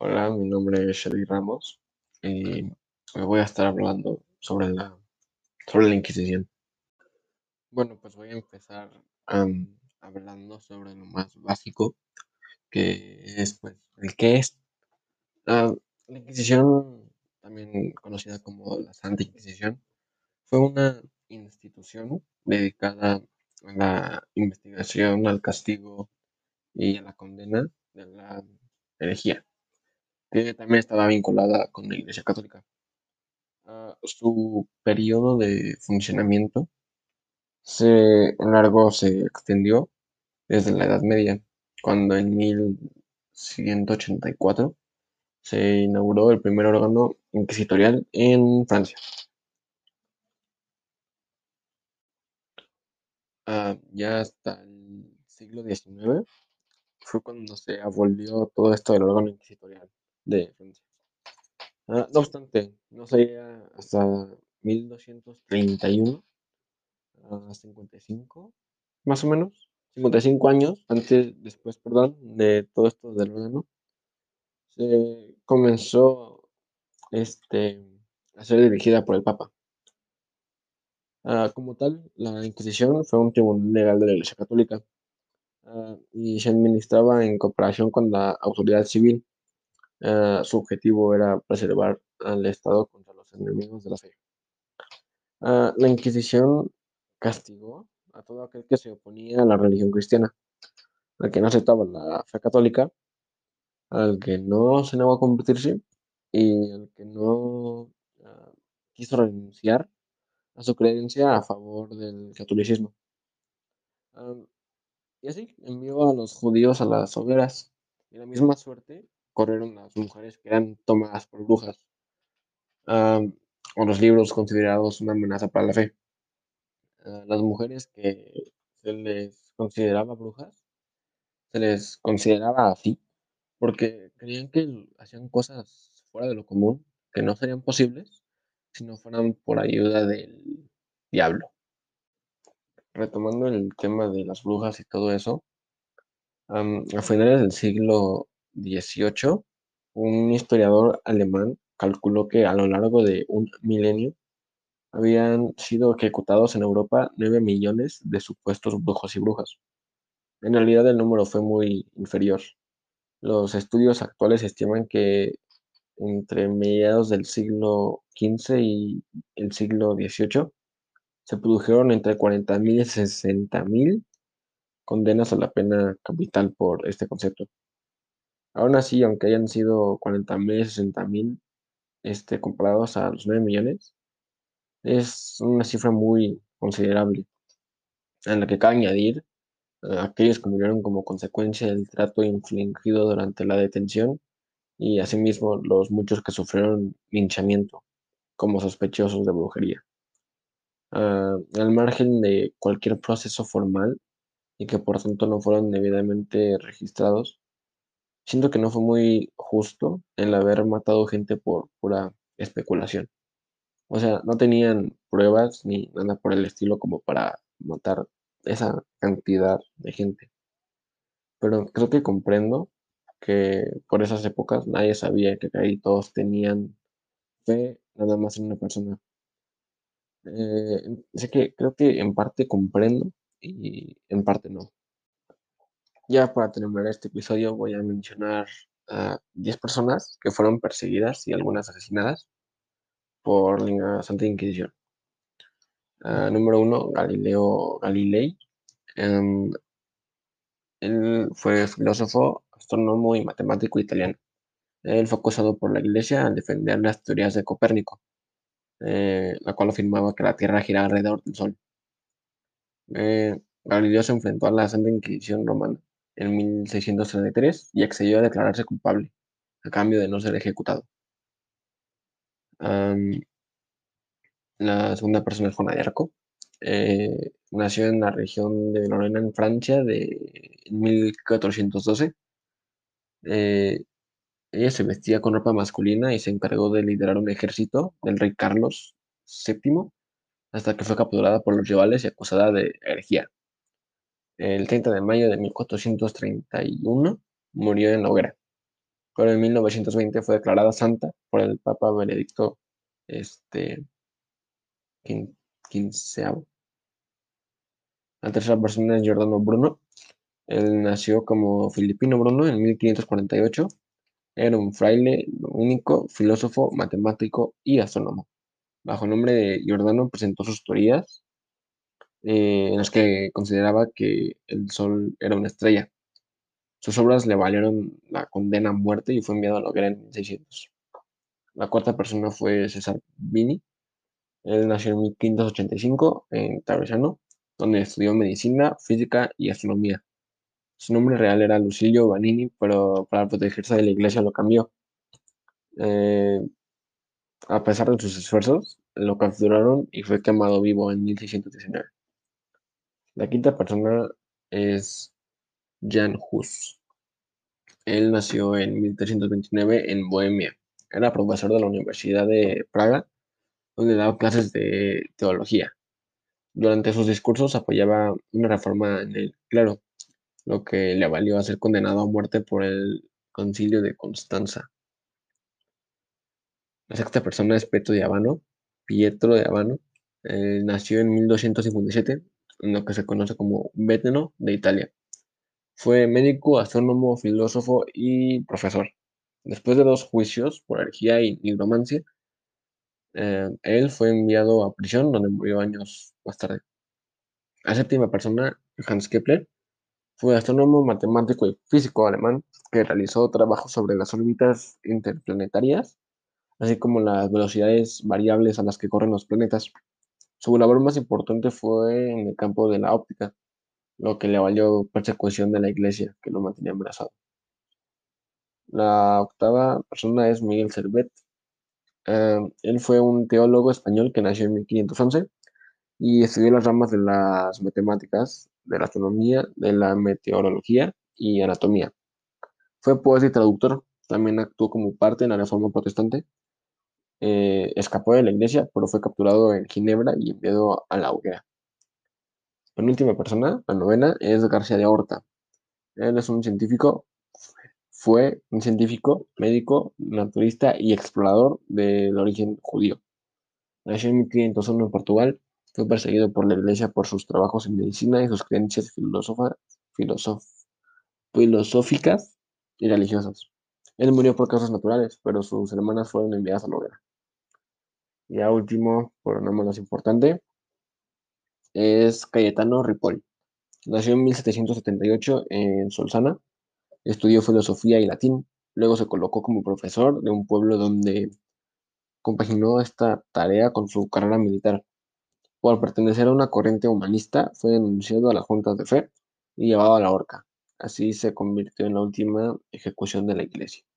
Hola, mi nombre es Shelly Ramos y me voy a estar hablando sobre la, sobre la Inquisición. Bueno, pues voy a empezar am, hablando sobre lo más básico, que es pues el qué es. La Inquisición, también conocida como la Santa Inquisición, fue una institución dedicada a la investigación, al castigo y a la condena de la herejía que también estaba vinculada con la Iglesia Católica. Ah, su periodo de funcionamiento se largo se extendió desde la Edad Media, cuando en 1184 se inauguró el primer órgano inquisitorial en Francia. Ah, ya hasta el siglo XIX fue cuando se abolió todo esto del órgano inquisitorial de Francia. Ah, no obstante, no sería hasta 1231 a 55, más o menos, 55 años antes, después, perdón, de todo esto del órgano, se comenzó este, a ser dirigida por el Papa. Ah, como tal, la Inquisición fue un tribunal legal de la Iglesia Católica ah, y se administraba en cooperación con la autoridad civil. Ah, su objetivo era preservar al Estado contra los enemigos de la fe. la Inquisición castigó a todo aquel que se oponía a la religión cristiana, al que no aceptaba la fe católica, al que no se negó a convertirse y al que no quiso renunciar a su creencia a favor del catolicismo. y así envió a los judíos a las hogueras. Y la misma suerte corrieron las mujeres que eran tomadas por brujas o los libros considerados una amenaza para la fe. las mujeres que se les consideraba brujas, se les consideraba así porque creían que hacían cosas fuera de lo común, que no serían posibles si no fueran por ayuda del diablo. Retomando el tema de las brujas y todo eso, a finales del siglo XVIII, un historiador alemán calculó que a lo largo de un milenio habían sido ejecutados en Europa 9 millones de supuestos brujos y brujas. En realidad el número fue muy inferior. Los estudios actuales estiman que entre mediados del siglo XV y el siglo XVIII se produjeron entre 40.000 y 60.000 condenas a la pena capital por este concepto. Aún así, aunque hayan sido 40.000 y 60.000 este, comparados a los 9 millones, es una cifra muy considerable, en la que cabe añadir a aquellos que murieron como consecuencia del trato infligido durante la detención y asimismo los muchos que sufrieron linchamiento como sospechosos de brujería. Ah, al margen de cualquier proceso formal y que por tanto no fueron debidamente registrados, siento que no fue muy justo el haber matado gente por pura especulación. O sea, no tenían pruebas ni nada por el estilo como para matar esa cantidad de gente. Pero creo que comprendo que por esas épocas nadie sabía que ahí todos tenían fe nada más en una persona. Eh, sé que creo que en parte comprendo y en parte no. Ya para terminar este episodio voy a mencionar a 10 personas que fueron perseguidas y algunas asesinadas por la Santa Inquisición. Ah, número uno, Galileo Galilei. Em, él fue filósofo, astrónomo y matemático italiano. Él fue acusado por la Iglesia al defender las teorías de Copérnico, eh, la cual afirmaba que la Tierra gira alrededor del Sol. Eh, Galileo se enfrentó a la Santa Inquisición romana en 1633 y accedió a declararse culpable, a cambio de no ser ejecutado. la segunda persona es Juana de Arco. Eh, nació en la región de Lorena, en Francia, de 1412. Eh, ella se vestía con ropa masculina y se encargó de liderar un ejército del rey Carlos VII hasta que fue capturada por los rivales y acusada de herejía. El 30 de mayo de 1431 murió en la hoguera. pero en 1920 fue declarada santa por el Papa Benedicto este, XV. La tercera persona es Giordano Bruno. Él nació como Filipino Bruno en 1548. Era un fraile único, filósofo, matemático y astrónomo. Bajo nombre de Giordano presentó sus teorías eh, en las que consideraba que el Sol era una estrella. Sus obras le valieron la condena a muerte y fue enviado a la hoguera en 1600. La cuarta persona fue César Vini. Él nació en 1585 en Tarzano, donde estudió medicina, física y astronomía. Su nombre real era Lucilio Vanini, pero para protegerse de la iglesia lo cambió. Eh, a pesar de sus esfuerzos, lo capturaron y fue quemado vivo en 1619. La quinta persona es Jan Hus. Él nació en 1329 en Bohemia. Era profesor de la Universidad de Praga, donde daba clases de teología. Durante sus discursos apoyaba una reforma en el clero, lo que le valió a ser condenado a muerte por el concilio de Constanza. La sexta persona es Pietro de Abano. Pietro de Abano nació en 1257 lo que se conoce como de Italia. Fue médico, astrónomo, filósofo y profesor. Después de dos juicios por herejía y nigromancia, eh, él fue enviado a prisión donde murió años más tarde. La séptima persona, Hans Kepler, fue astrónomo, matemático y físico alemán que realizó trabajos sobre las órbitas interplanetarias, así como las velocidades variables a las que corren los planetas. Su labor más importante fue en el campo de la óptica, lo que le valió persecución de la iglesia, que lo mantenía embarazado. La octava persona es Miguel Servet. Eh, él fue un teólogo español que nació en 1511 y estudió las ramas de las matemáticas, de la astronomía, de la meteorología y anatomía. Fue poeta y traductor, también actuó como parte en la Reforma Protestante. Eh, escapó de la iglesia, pero fue capturado en Ginebra y enviado a la hoguera última persona, la novena, es García de Horta. Él es un científico, fue un científico, médico, naturista y explorador del origen judío. Nació en 1501 en Portugal, fue perseguido por la iglesia por sus trabajos en medicina y sus creencias filosóficas y religiosas. Él murió por causas naturales, pero sus hermanas fueron enviadas a la hoguera. Y a último, por no menos importante, es Cayetano Ripoll. Nació en 1778 en Solsana, estudió filosofía y latín, luego se colocó como profesor de un pueblo donde compaginó esta tarea con su carrera militar. Por pertenecer a una corriente humanista, fue denunciado a las juntas de fe y llevado a la horca. Así se convirtió en la última ejecución de la iglesia.